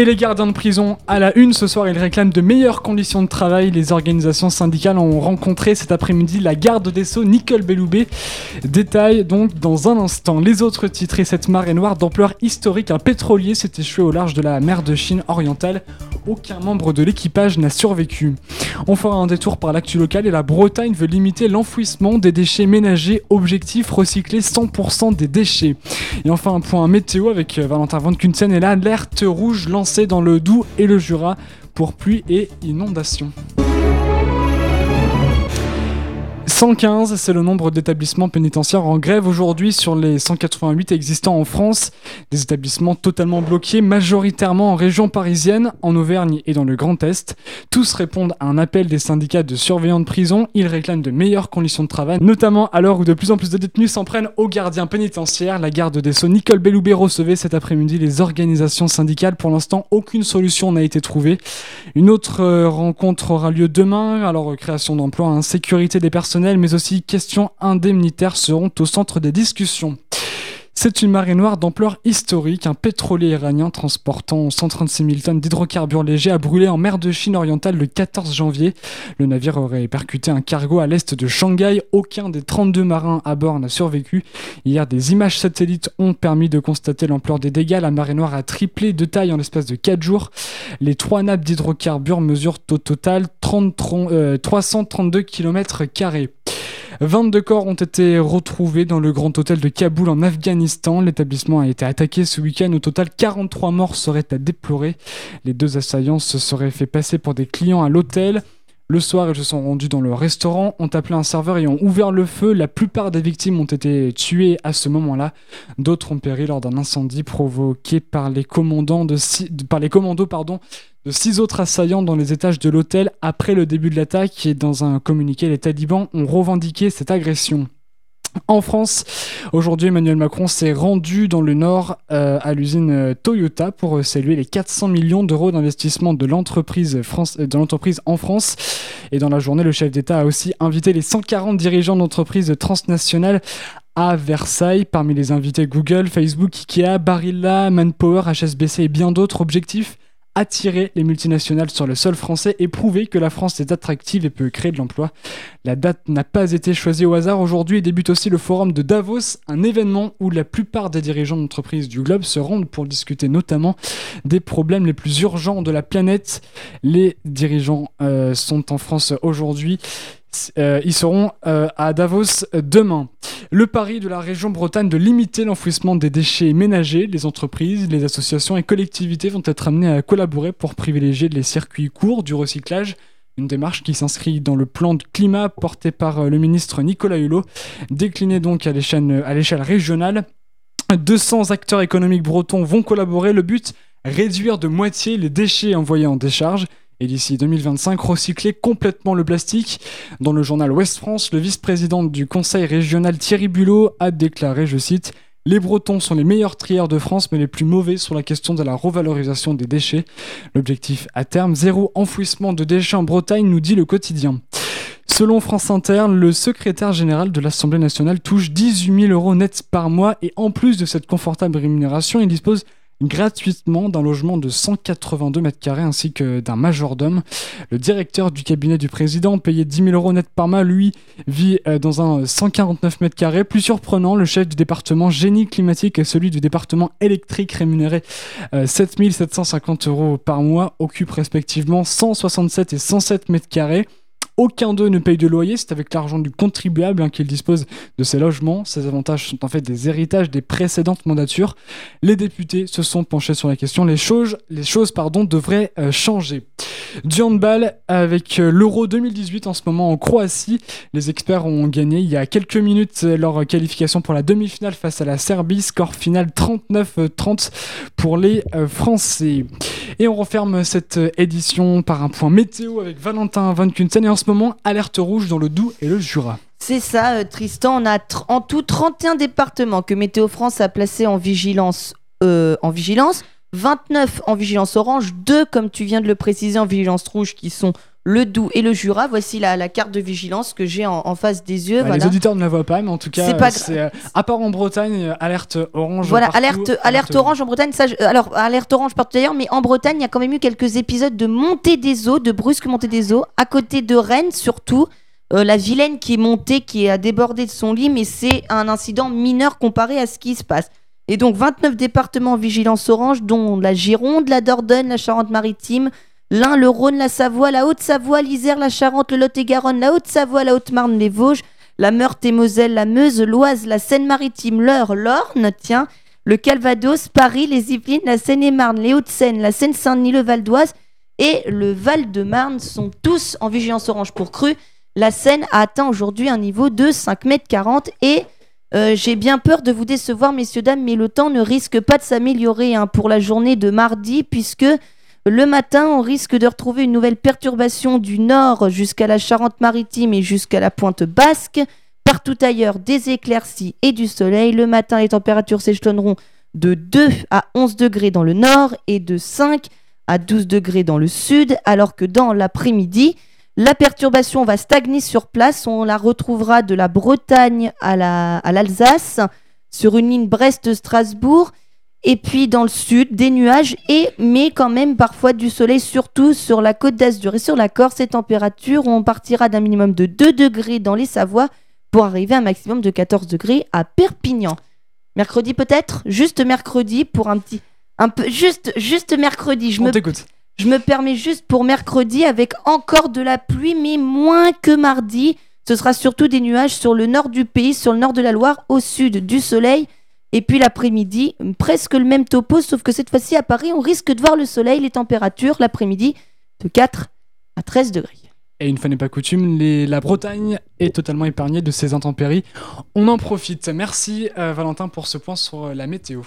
Et les gardiens de prison à la une ce soir, ils réclament de meilleures conditions de travail. Les organisations syndicales ont rencontré cet après-midi la garde des Sceaux Nicole Belloubet. Détail donc dans un instant. Les autres titres et cette marée noire d'ampleur historique, un pétrolier s'est échoué au large de la mer de Chine orientale. Aucun membre de l'équipage n'a survécu. On fera un détour par l'actu local et la Bretagne veut limiter l'enfouissement des déchets ménagers. Objectif recycler 100% des déchets. Et enfin un point météo avec Valentin Van Kunsen et l'alerte rouge lancée dans le Doubs et le Jura pour pluie et inondations. 115, c'est le nombre d'établissements pénitentiaires en grève aujourd'hui sur les 188 existants en France. Des établissements totalement bloqués, majoritairement en région parisienne, en Auvergne et dans le Grand Est. Tous répondent à un appel des syndicats de surveillants de prison. Ils réclament de meilleures conditions de travail, notamment à l'heure où de plus en plus de détenus s'en prennent aux gardiens pénitentiaires. La garde des Sceaux Nicole Belloubet recevait cet après-midi les organisations syndicales. Pour l'instant, aucune solution n'a été trouvée. Une autre euh, rencontre aura lieu demain. Alors, création d'emplois, insécurité des personnels mais aussi questions indemnitaires seront au centre des discussions. C'est une marée noire d'ampleur historique. Un pétrolier iranien transportant 136 000 tonnes d'hydrocarbures légers a brûlé en mer de Chine orientale le 14 janvier. Le navire aurait percuté un cargo à l'est de Shanghai. Aucun des 32 marins à bord n'a survécu. Hier, des images satellites ont permis de constater l'ampleur des dégâts. La marée noire a triplé de taille en l'espace de 4 jours. Les trois nappes d'hydrocarbures mesurent au total 332 km. 22 corps ont été retrouvés dans le Grand Hôtel de Kaboul en Afghanistan. L'établissement a été attaqué ce week-end. Au total, 43 morts seraient à déplorer. Les deux assaillants se seraient fait passer pour des clients à l'hôtel. Le soir, ils se sont rendus dans le restaurant, ont appelé un serveur et ont ouvert le feu. La plupart des victimes ont été tuées à ce moment-là. D'autres ont péri lors d'un incendie provoqué par les, commandos pardon, de six autres assaillants dans les étages de l'hôtel après le début de l'attaque. Et dans un communiqué, les talibans ont revendiqué cette agression. En France, aujourd'hui, Emmanuel Macron s'est rendu dans le Nord euh, à l'usine euh, Toyota pour euh, saluer les 400 millions d'euros d'investissement de l'entreprise en France. Et dans la journée, le chef d'État a aussi invité les 140 dirigeants d'entreprises transnationales à Versailles. Parmi les invités, Google, Facebook, Ikea, Barilla, Manpower, HSBC et bien d'autres. Objectifs attirer les multinationales sur le sol français et prouver que la France est attractive et peut créer de l'emploi. La date n'a pas été choisie au hasard. Aujourd'hui débute aussi le forum de Davos, un événement où la plupart des dirigeants d'entreprises du globe se rendent pour discuter notamment des problèmes les plus urgents de la planète. Les dirigeants euh, sont en France aujourd'hui. Euh, ils seront euh, à Davos demain. Le pari de la région Bretagne de limiter l'enfouissement des déchets ménagers, les entreprises, les associations et collectivités vont être amenées à collaborer pour privilégier les circuits courts du recyclage. Une démarche qui s'inscrit dans le plan de climat porté par euh, le ministre Nicolas Hulot, décliné donc à l'échelle régionale. 200 acteurs économiques bretons vont collaborer. Le but réduire de moitié les déchets envoyés en décharge et d'ici 2025 recycler complètement le plastique. Dans le journal Ouest France, le vice-président du conseil régional Thierry Bulot a déclaré, je cite, les Bretons sont les meilleurs trieurs de France, mais les plus mauvais sur la question de la revalorisation des déchets. L'objectif à terme, zéro enfouissement de déchets en Bretagne, nous dit le quotidien. Selon France Inter, le secrétaire général de l'Assemblée nationale touche 18 000 euros nets par mois et en plus de cette confortable rémunération, il dispose gratuitement d'un logement de 182 mètres carrés ainsi que d'un majordome. Le directeur du cabinet du président, payé 10 000 euros net par mois, lui, vit euh, dans un 149 mètres carrés. Plus surprenant, le chef du département génie climatique et celui du département électrique rémunéré 7 euh, 750 euros par mois occupent respectivement 167 et 107 mètres carrés. Aucun d'eux ne paye de loyer, c'est avec l'argent du contribuable hein, qu'il dispose de ces logements. Ces avantages sont en fait des héritages des précédentes mandatures. Les députés se sont penchés sur la question. Les choses, les choses pardon, devraient euh, changer. Du handball avec euh, l'Euro 2018 en ce moment en Croatie. Les experts ont gagné il y a quelques minutes euh, leur qualification pour la demi-finale face à la Serbie. Score final 39-30 pour les Français. Et on referme cette édition par un point météo avec Valentin Van Kunten. Et en ce alerte rouge dans le Doubs et le Jura. C'est ça, euh, Tristan. On a en tout 31 départements que Météo France a placés en vigilance. Euh, en vigilance 29 en vigilance orange, 2 comme tu viens de le préciser en vigilance rouge qui sont le Doubs et le Jura. Voici la, la carte de vigilance que j'ai en, en face des yeux. Voilà. Les auditeurs ne la voient pas, mais en tout cas, pas euh, à part en Bretagne, euh, alerte orange. Voilà, partout, alerte, alerte orange en Bretagne. Ça, je- euh, alors, alerte orange partout d'ailleurs, mais en Bretagne, il y a quand même eu quelques épisodes de montée des eaux, de brusque montée des eaux, à côté de Rennes surtout. Euh, la Vilaine qui est montée, qui a débordé de son lit, mais c'est un incident mineur comparé à ce qui se passe. Et donc 29 départements en vigilance orange, dont la Gironde, la Dordogne, la Charente-Maritime, l'Ain, le Rhône, la Savoie, la Haute-Savoie, l'Isère, la Charente, le Lot-et-Garonne, la Haute-Savoie, la Haute-Marne, les Vosges, la Meurthe et Moselle, la Meuse, l'Oise, la Seine-Maritime, l'Eure, l'Orne, tiens, le Calvados, Paris, les Yvelines, la Seine-et-Marne, les Hauts-de-Seine, la Seine-Saint-Denis, le Val d'Oise et le Val-de-Marne sont tous en vigilance orange pour cru. La Seine a atteint aujourd'hui un niveau de 5 mètres 40 et euh, j'ai bien peur de vous décevoir, messieurs, dames, mais le temps ne risque pas de s'améliorer hein, pour la journée de mardi puisque le matin, on risque de retrouver une nouvelle perturbation du nord jusqu'à la Charente-Maritime et jusqu'à la pointe basque. Partout ailleurs, des éclaircies et du soleil. Le matin, les températures s'échelonneront de 2 à 11 degrés dans le nord et de 5 à 12 degrés dans le sud, alors que dans l'après-midi, la perturbation va stagner sur place. On la retrouvera de la Bretagne à la- à l'Alsace, sur une ligne Brest-Strasbourg. Et puis dans le sud, des nuages, et, mais quand même parfois du soleil, surtout sur la côte d'Azur et sur la Corse. Ces températures, on partira d'un minimum de 2 degrés dans les Savoies pour arriver à un maximum de 14 degrés à Perpignan. Mercredi peut-être? Juste mercredi pour un petit... Un peu, juste, juste mercredi. Je On me t'écoute. Je me permets juste pour mercredi avec encore de la pluie, mais moins que mardi. Ce sera surtout des nuages sur le nord du pays, sur le nord de la Loire, au sud du soleil. Et puis l'après-midi, presque le même topo, sauf que cette fois-ci à Paris, on risque de voir le soleil, les températures l'après-midi de 4 à 13 degrés. Et une fois n'est pas coutume, la Bretagne est totalement épargnée de ces intempéries. On en profite. Merci euh, Valentin pour ce point sur la météo.